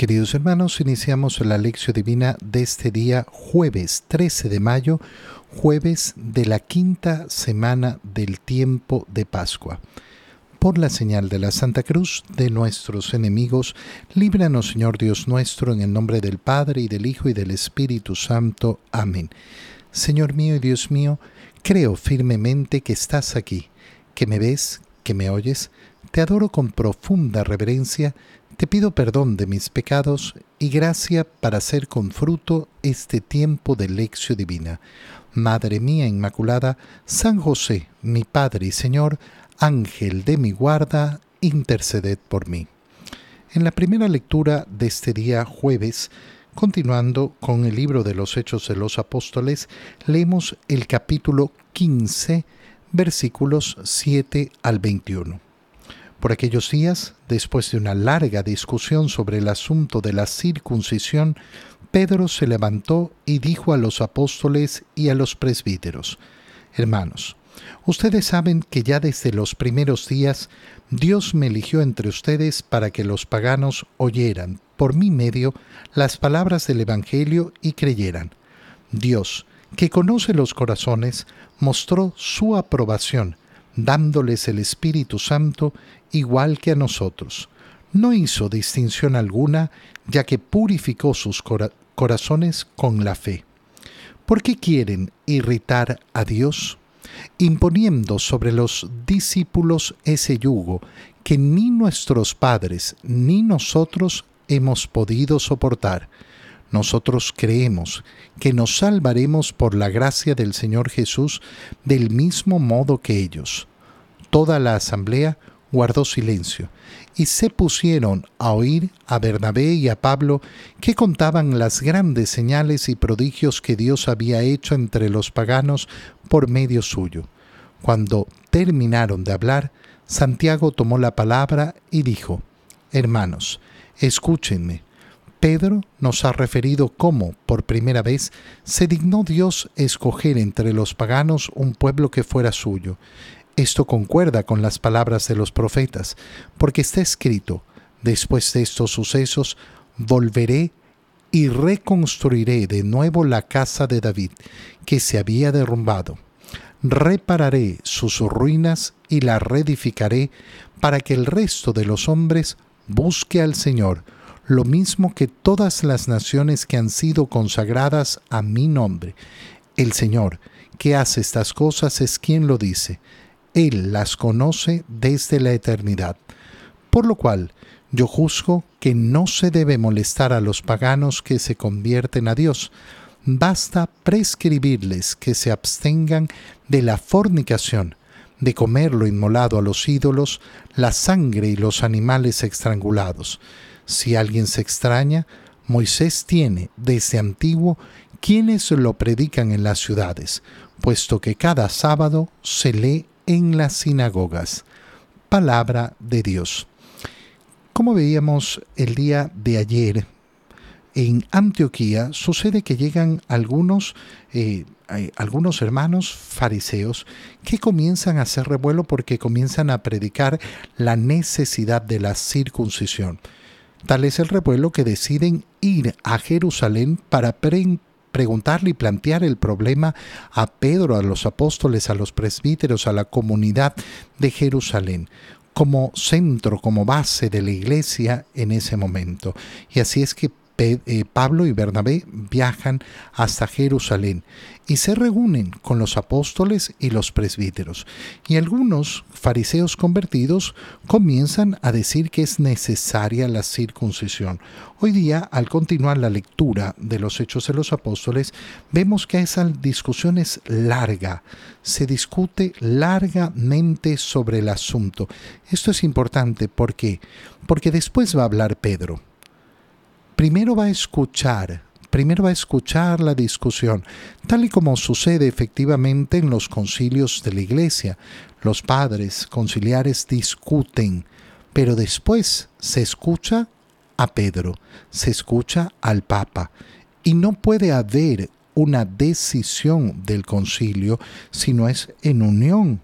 Queridos hermanos, iniciamos la lección divina de este día jueves 13 de mayo, jueves de la quinta semana del tiempo de Pascua. Por la señal de la Santa Cruz de nuestros enemigos, líbranos Señor Dios nuestro, en el nombre del Padre y del Hijo y del Espíritu Santo. Amén. Señor mío y Dios mío, creo firmemente que estás aquí, que me ves, que me oyes, te adoro con profunda reverencia, te pido perdón de mis pecados y gracia para hacer con fruto este tiempo de lección divina. Madre mía Inmaculada, San José, mi Padre y Señor, Ángel de mi guarda, interceded por mí. En la primera lectura de este día jueves, continuando con el libro de los Hechos de los Apóstoles, leemos el capítulo 15, versículos 7 al 21. Por aquellos días, después de una larga discusión sobre el asunto de la circuncisión, Pedro se levantó y dijo a los apóstoles y a los presbíteros, Hermanos, ustedes saben que ya desde los primeros días Dios me eligió entre ustedes para que los paganos oyeran por mi medio las palabras del Evangelio y creyeran. Dios, que conoce los corazones, mostró su aprobación dándoles el Espíritu Santo igual que a nosotros. No hizo distinción alguna, ya que purificó sus corazones con la fe. ¿Por qué quieren irritar a Dios? imponiendo sobre los discípulos ese yugo que ni nuestros padres ni nosotros hemos podido soportar nosotros creemos que nos salvaremos por la gracia del Señor Jesús del mismo modo que ellos. Toda la asamblea guardó silencio y se pusieron a oír a Bernabé y a Pablo que contaban las grandes señales y prodigios que Dios había hecho entre los paganos por medio suyo. Cuando terminaron de hablar, Santiago tomó la palabra y dijo, Hermanos, escúchenme Pedro nos ha referido cómo, por primera vez, se dignó Dios escoger entre los paganos un pueblo que fuera suyo. Esto concuerda con las palabras de los profetas, porque está escrito, después de estos sucesos, volveré y reconstruiré de nuevo la casa de David, que se había derrumbado. Repararé sus ruinas y la reedificaré para que el resto de los hombres busque al Señor, lo mismo que todas las naciones que han sido consagradas a mi nombre. El Señor, que hace estas cosas, es quien lo dice. Él las conoce desde la eternidad. Por lo cual, yo juzgo que no se debe molestar a los paganos que se convierten a Dios. Basta prescribirles que se abstengan de la fornicación, de comer lo inmolado a los ídolos, la sangre y los animales estrangulados si alguien se extraña, Moisés tiene desde antiguo quienes lo predican en las ciudades, puesto que cada sábado se lee en las sinagogas. Palabra de Dios. Como veíamos el día de ayer, en Antioquía sucede que llegan algunos, eh, algunos hermanos fariseos que comienzan a hacer revuelo porque comienzan a predicar la necesidad de la circuncisión. Tal es el revuelo que deciden ir a Jerusalén para preguntarle y plantear el problema a Pedro, a los apóstoles, a los presbíteros, a la comunidad de Jerusalén como centro, como base de la iglesia en ese momento. Y así es que Pablo y Bernabé viajan hasta Jerusalén y se reúnen con los apóstoles y los presbíteros. Y algunos fariseos convertidos comienzan a decir que es necesaria la circuncisión. Hoy día, al continuar la lectura de los Hechos de los Apóstoles, vemos que esa discusión es larga. Se discute largamente sobre el asunto. Esto es importante porque porque después va a hablar Pedro primero va a escuchar, primero va a escuchar la discusión, tal y como sucede efectivamente en los concilios de la iglesia. Los padres conciliares discuten, pero después se escucha a Pedro, se escucha al Papa, y no puede haber una decisión del concilio si no es en unión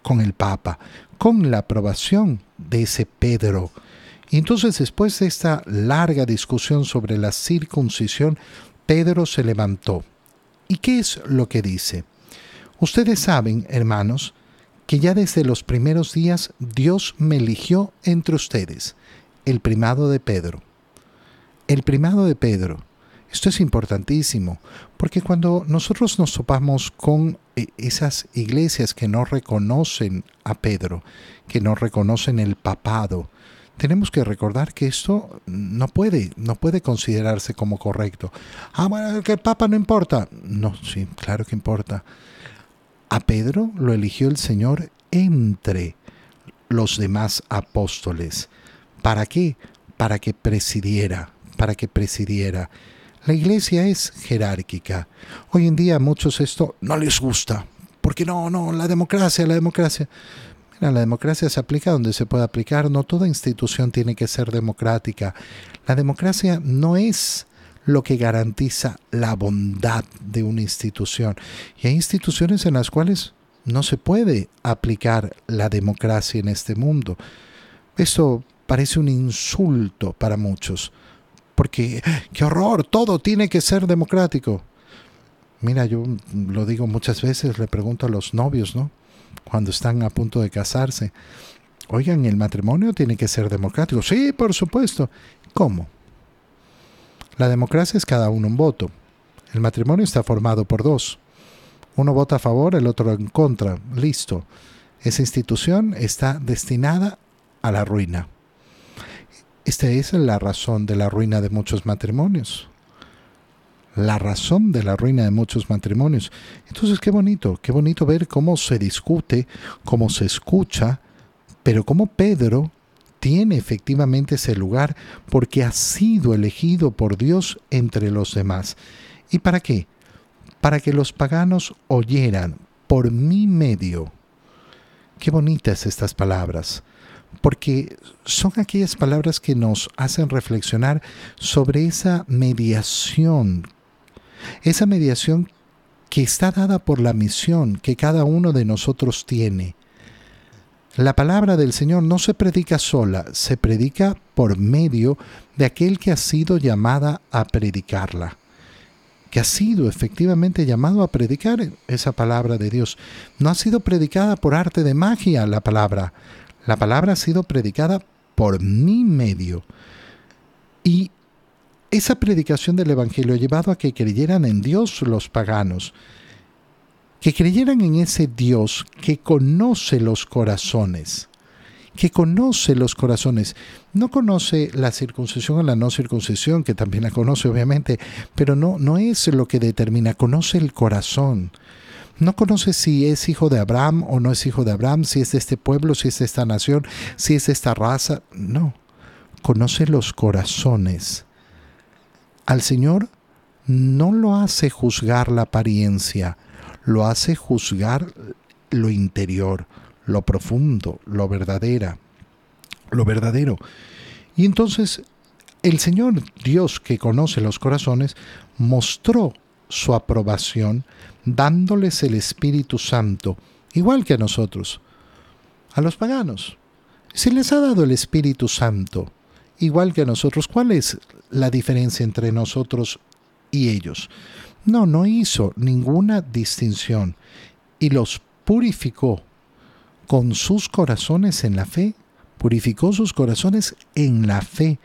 con el Papa, con la aprobación de ese Pedro Y entonces después de esta larga discusión sobre la circuncisión, Pedro se levantó. ¿Y qué es lo que dice? Ustedes saben, hermanos, que ya desde los primeros días Dios me eligió entre ustedes, el primado de Pedro. El primado de Pedro. Esto es importantísimo, porque cuando nosotros nos topamos con eh, esas iglesias que no reconocen a Pedro, que no reconocen el papado, tenemos que recordar que esto no puede, no puede considerarse como correcto. Ah, bueno, que el Papa no importa. No, sí, claro que importa. A Pedro lo eligió el Señor entre los demás apóstoles. ¿Para qué? Para que presidiera, para que presidiera. La iglesia es jerárquica. Hoy en día a muchos esto no les gusta. Porque no, no, la democracia, la democracia. La democracia se aplica donde se puede aplicar. No toda institución tiene que ser democrática. La democracia no es lo que garantiza la bondad de una institución. Y hay instituciones en las cuales no se puede aplicar la democracia en este mundo. Esto parece un insulto para muchos, porque qué horror, todo tiene que ser democrático. Mira, yo lo digo muchas veces, le pregunto a los novios, ¿no? Cuando están a punto de casarse, oigan, el matrimonio tiene que ser democrático. Sí, por supuesto. ¿Cómo? La democracia es cada uno un voto. El matrimonio está formado por dos. Uno vota a favor, el otro en contra. Listo. Esa institución está destinada a la ruina. Esta es la razón de la ruina de muchos matrimonios. La razón de la ruina de muchos matrimonios. Entonces, qué bonito, qué bonito ver cómo se discute, cómo se escucha, pero cómo Pedro tiene efectivamente ese lugar porque ha sido elegido por Dios entre los demás. ¿Y para qué? Para que los paganos oyeran por mi medio. Qué bonitas estas palabras, porque son aquellas palabras que nos hacen reflexionar sobre esa mediación, esa mediación que está dada por la misión que cada uno de nosotros tiene la palabra del Señor no se predica sola, se predica por medio de aquel que ha sido llamada a predicarla, que ha sido efectivamente llamado a predicar esa palabra de Dios. No ha sido predicada por arte de magia la palabra, la palabra ha sido predicada por mi medio. Y esa predicación del Evangelio ha llevado a que creyeran en Dios los paganos, que creyeran en ese Dios que conoce los corazones, que conoce los corazones. No conoce la circuncisión o la no circuncisión, que también la conoce obviamente, pero no, no es lo que determina, conoce el corazón. No conoce si es hijo de Abraham o no es hijo de Abraham, si es de este pueblo, si es de esta nación, si es de esta raza. No, conoce los corazones. Al Señor no lo hace juzgar la apariencia, lo hace juzgar lo interior, lo profundo, lo verdadera, lo verdadero. Y entonces el Señor Dios que conoce los corazones mostró su aprobación dándoles el Espíritu Santo, igual que a nosotros, a los paganos. Se les ha dado el Espíritu Santo, igual que a nosotros. ¿Cuál es la diferencia entre nosotros y ellos? No, no hizo ninguna distinción y los purificó con sus corazones en la fe. Purificó sus corazones en la fe.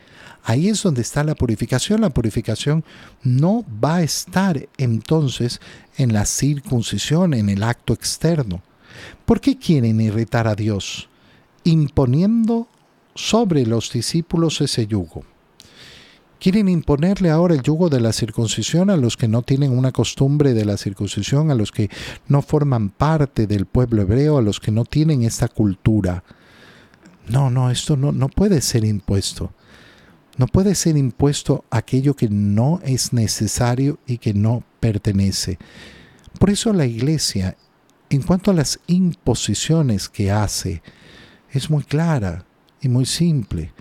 Ahí es donde está la purificación. La purificación no va a estar entonces en la circuncisión, en el acto externo. ¿Por qué quieren irritar a Dios? Imponiendo sobre los discípulos ese yugo. Quieren imponerle ahora el yugo de la circuncisión a los que no tienen una costumbre de la circuncisión, a los que no forman parte del pueblo hebreo, a los que no tienen esta cultura. No, no, esto no, no puede ser impuesto. No puede ser impuesto aquello que no es necesario y que no pertenece. Por eso la iglesia, en cuanto a las imposiciones que hace, es muy clara y muy simple.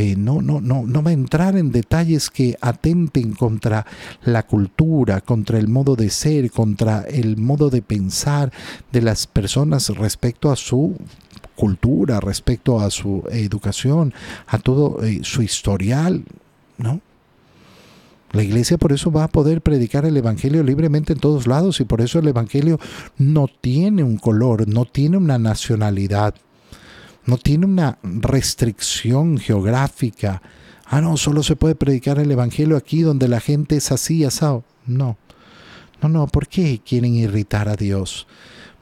Eh, no, no, no, no va a entrar en detalles que atenten contra la cultura, contra el modo de ser, contra el modo de pensar de las personas respecto a su cultura, respecto a su educación, a todo eh, su historial, ¿no? La iglesia por eso va a poder predicar el Evangelio libremente en todos lados y por eso el Evangelio no tiene un color, no tiene una nacionalidad, no tiene una restricción geográfica. Ah, no, solo se puede predicar el Evangelio aquí donde la gente es así, asado. No, no, no, ¿por qué quieren irritar a Dios?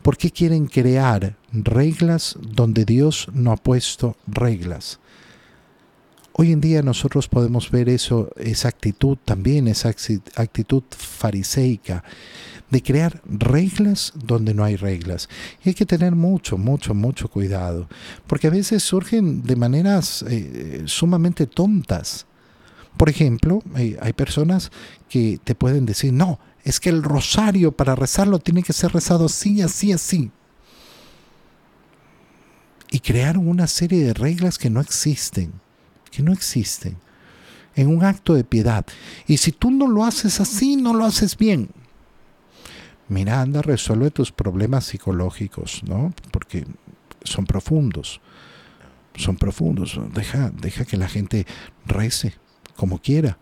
¿Por qué quieren crear reglas donde Dios no ha puesto reglas? Hoy en día nosotros podemos ver eso, esa actitud también, esa actitud fariseica de crear reglas donde no hay reglas. Y hay que tener mucho, mucho, mucho cuidado, porque a veces surgen de maneras eh, sumamente tontas. Por ejemplo, hay personas que te pueden decir, no, es que el rosario para rezarlo tiene que ser rezado así, así, así. Y crearon una serie de reglas que no existen que no existen, en un acto de piedad. Y si tú no lo haces así, no lo haces bien. Mira, anda, resuelve tus problemas psicológicos, ¿no? Porque son profundos. Son profundos. Deja, deja que la gente rece como quiera.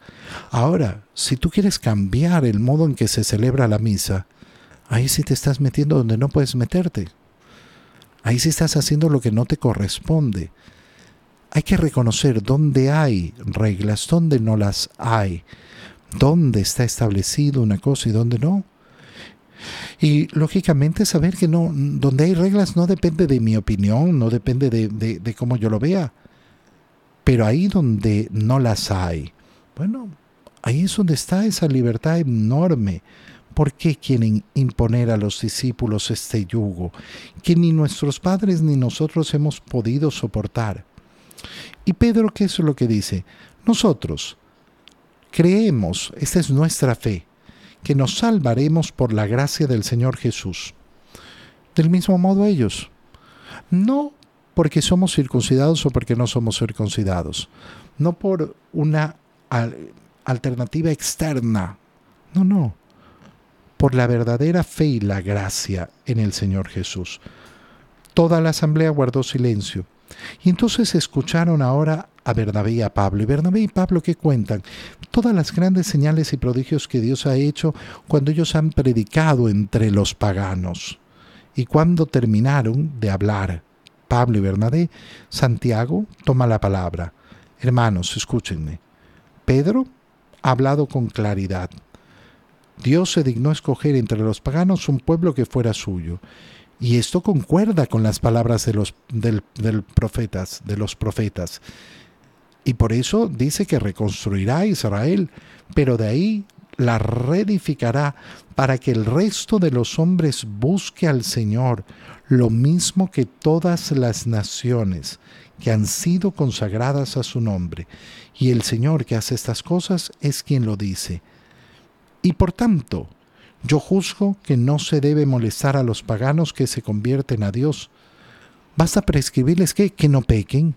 Ahora, si tú quieres cambiar el modo en que se celebra la misa, ahí sí te estás metiendo donde no puedes meterte. Ahí sí estás haciendo lo que no te corresponde hay que reconocer dónde hay reglas, dónde no las hay, dónde está establecido una cosa y dónde no. Y lógicamente saber que no, donde hay reglas no depende de mi opinión, no depende de, de cómo yo lo vea. Pero ahí donde no las hay, bueno, ahí es donde está esa libertad enorme. ¿Por qué quieren imponer a los discípulos este yugo que ni nuestros padres ni nosotros hemos podido soportar? Y Pedro, ¿qué es lo que dice? Nosotros creemos, esta es nuestra fe, que nos salvaremos por la gracia del Señor Jesús. Del mismo modo ellos. No porque somos circuncidados o porque no somos circuncidados. No por una alternativa externa. No, no. Por la verdadera fe y la gracia en el Señor Jesús. Toda la asamblea guardó silencio y entonces escucharon ahora a Bernabé y a Pablo. Y Bernabé y Pablo que cuentan todas las grandes señales y prodigios que Dios ha hecho cuando ellos han predicado entre los paganos. Y cuando terminaron de hablar Pablo y Bernabé, Santiago toma la palabra. Hermanos, escúchenme. Pedro ha hablado con claridad. Dios se dignó escoger entre los paganos un pueblo que fuera suyo y esto concuerda con las palabras de los, del, profetas, de los profetas. Y por eso dice que reconstruirá Israel, pero de ahí la reedificará para que el resto de los hombres busque al Señor, lo mismo que todas las naciones que han sido consagradas a su nombre. Y el Señor que hace estas cosas es quien lo dice. Y por tanto, yo juzgo que no se debe molestar a los paganos que se convierten a Dios. Basta prescribirles que, que no pequen,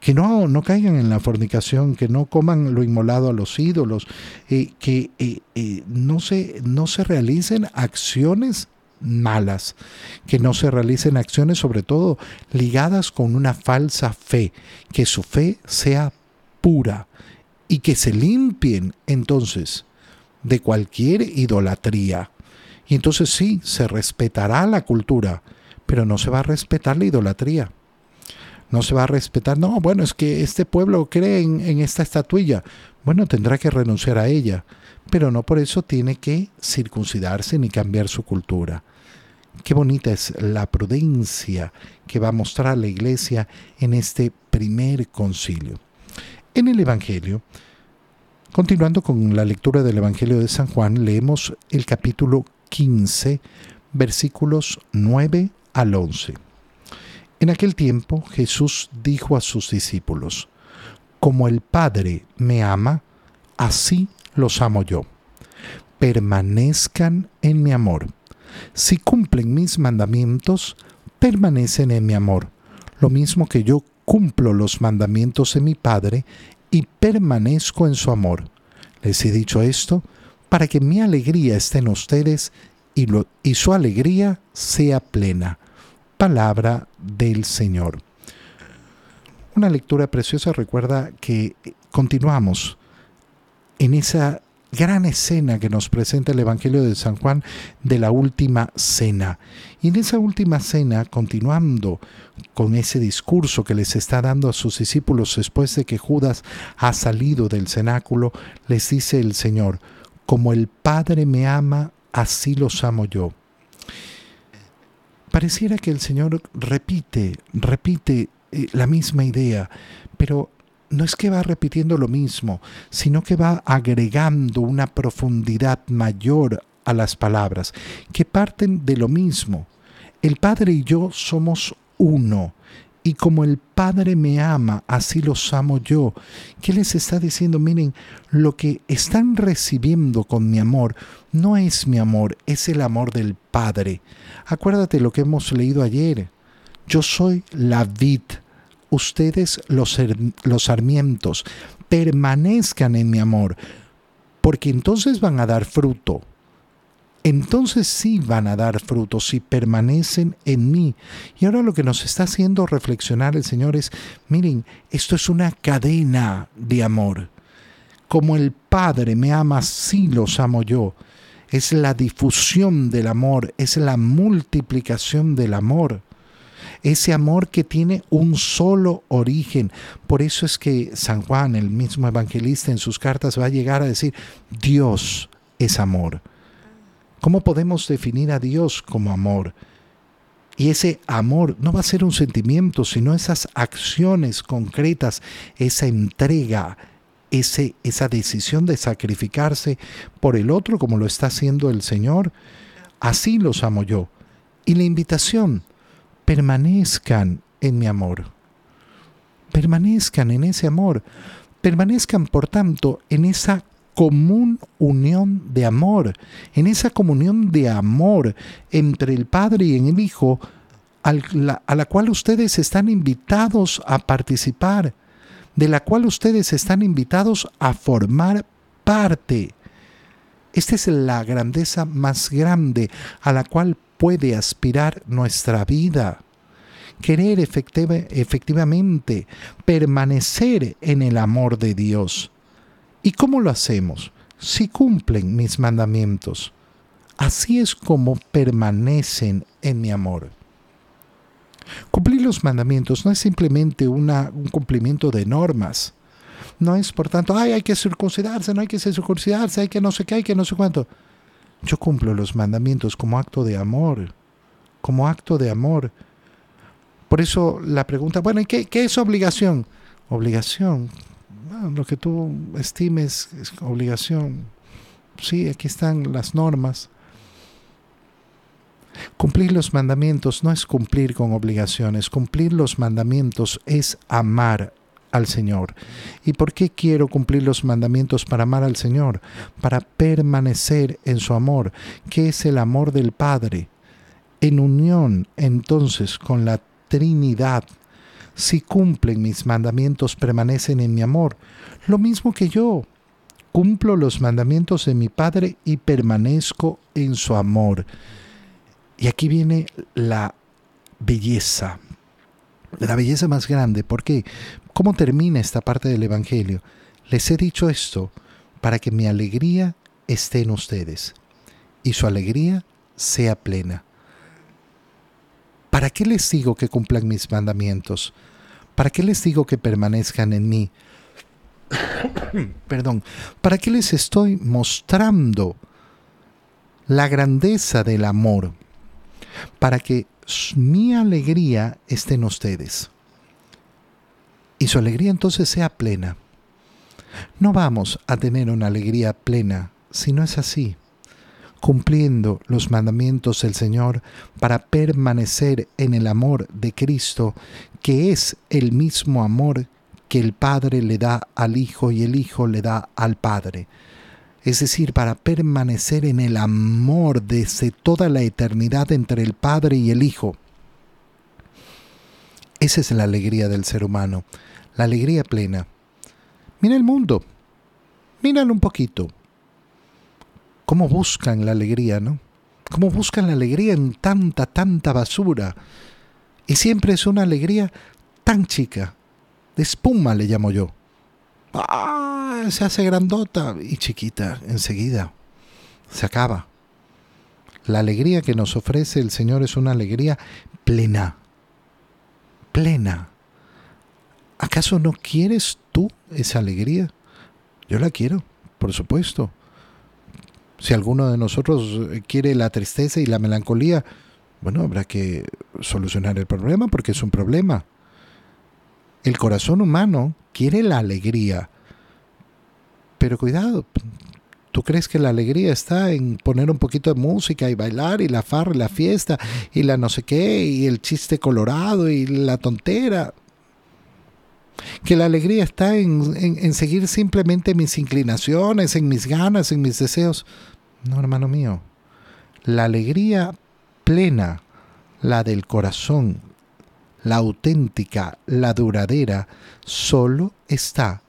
que no, no caigan en la fornicación, que no coman lo inmolado a los ídolos, eh, que eh, eh, no, se, no se realicen acciones malas, que no se realicen acciones sobre todo ligadas con una falsa fe, que su fe sea pura y que se limpien entonces de cualquier idolatría. Y entonces sí, se respetará la cultura, pero no se va a respetar la idolatría. No se va a respetar, no, bueno, es que este pueblo cree en, esta estatuilla. Bueno, tendrá que renunciar a ella, pero no por eso tiene que circuncidarse ni cambiar su cultura. Qué bonita es la prudencia que va a mostrar la iglesia en este primer concilio. En el Evangelio Continuando con la lectura del Evangelio de San Juan, leemos el capítulo 15, versículos 9 al 11. En aquel tiempo Jesús dijo a sus discípulos, Como el Padre me ama, así los amo yo. Permanezcan en mi amor. Si cumplen mis mandamientos, permanecen en mi amor, lo mismo que yo cumplo los mandamientos de mi Padre y permanezco en su amor. Les he dicho esto para que mi alegría esté en ustedes y, y su alegría sea plena. palabra del Señor. Una lectura preciosa recuerda que continuamos en esa gran escena que nos presenta el Evangelio de San Juan de la última cena. Y en esa última cena, continuando con ese discurso que les está dando a sus discípulos después de que Judas ha salido del cenáculo, les dice el Señor, como el Padre me ama, así los amo yo. Pareciera que el Señor repite, repite eh, la misma idea, pero no es que va repitiendo lo mismo, sino que va agregando una profundidad mayor a las palabras, que parten de lo mismo. El Padre y yo somos uno, y como el Padre me ama, así los amo yo. ¿Qué les está diciendo? Miren, lo que están recibiendo con mi amor no es mi amor, es el amor del Padre. Acuérdate lo que hemos leído ayer. Yo soy la vid, ustedes los, los sarmientos, permanezcan en mi amor, porque entonces van a dar fruto. Entonces sí van a dar fruto si permanecen en mí. Y ahora lo que nos está haciendo reflexionar el Señor es, miren, esto es una cadena de amor. Como el Padre me ama, sí los amo yo. Es la difusión del amor, es la multiplicación del amor ese amor que tiene un solo origen. Por eso es que San Juan, el mismo evangelista, en sus cartas va a llegar a decir, Dios es amor. ¿Cómo podemos definir a Dios como amor? Y ese amor no va a ser un sentimiento, sino esas acciones concretas, esa entrega, ese, esa decisión de sacrificarse por el otro como lo está haciendo el Señor. Así los amo yo. Y la invitación, permanezcan en mi amor. Permanezcan en ese amor. Permanezcan, por tanto, en esa común unión de amor, en esa comunión de amor entre el Padre y el Hijo, a la cual ustedes están invitados a participar, de la cual ustedes están invitados a formar parte. Esta es la grandeza más grande a la cual puede aspirar nuestra vida. Querer efectivamente permanecer en el amor de Dios. ¿Y cómo lo hacemos? Si cumplen mis mandamientos. Así es como permanecen en mi amor. Cumplir los mandamientos no es simplemente una, un cumplimiento de normas. No es, por tanto, ay, hay que circuncidarse, no hay que circuncidarse, hay que no sé qué, hay que no sé cuánto. Yo cumplo los mandamientos como acto de amor, como acto de amor. Por eso la pregunta, bueno, ¿y qué, es obligación? Obligación, lo que tú estimes es obligación. Sí, aquí están las normas. Cumplir los mandamientos no es cumplir con obligaciones, cumplir los mandamientos es amar al Señor. ¿Y por qué quiero cumplir los mandamientos para amar al Señor? Para permanecer en su amor, que es el amor del Padre. En unión entonces con la Trinidad. Si cumplen mis mandamientos, permanecen en mi amor. Lo mismo que yo. Cumplo los mandamientos de mi Padre y permanezco en su amor. Y aquí viene la belleza, la belleza más grande. ¿Por qué? ¿Cómo termina esta parte del Evangelio? Les he dicho esto para que mi alegría esté en ustedes y su alegría sea plena. ¿Para qué les digo que cumplan mis mandamientos? ¿Para qué les digo que permanezcan en mí? Perdón, ¿para qué les estoy mostrando la grandeza del amor? Para que mi alegría esté en ustedes y su alegría entonces sea plena. No vamos a tener una alegría plena si no es así, cumpliendo los mandamientos del Señor para permanecer en el amor de Cristo, que es el mismo amor que el Padre le da al Hijo y el Hijo le da al Padre. Es decir, para permanecer en el amor desde toda la eternidad entre el Padre y el Hijo. Esa es la alegría del ser humano, la alegría plena. Mira el mundo, míralo un poquito. Cómo buscan la alegría, ¿no? Cómo buscan la alegría en tanta, tanta basura. Y siempre es una alegría tan chica, de espuma le llamo yo. ¡Ah! Se hace grandota y chiquita enseguida. Se acaba. La alegría que nos ofrece el Señor es una alegría plena. Plena. ¿Acaso no quieres tú esa alegría? Yo la quiero, por supuesto. Si alguno de nosotros quiere la tristeza y la melancolía, bueno, habrá que solucionar el problema porque es un problema. El corazón humano quiere la alegría. Pero cuidado, ¿tú crees que la alegría está en poner un poquito de música y bailar y la farra y la fiesta y la no sé qué y el chiste colorado y la tontera? Que la alegría está en, en seguir simplemente mis inclinaciones, en mis ganas, en mis deseos. No, hermano mío. La alegría plena, la del corazón, la auténtica, la duradera, solo está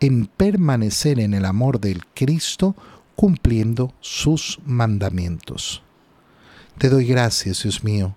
en permanecer en el amor del Cristo cumpliendo sus mandamientos. Te doy gracias, Dios mío,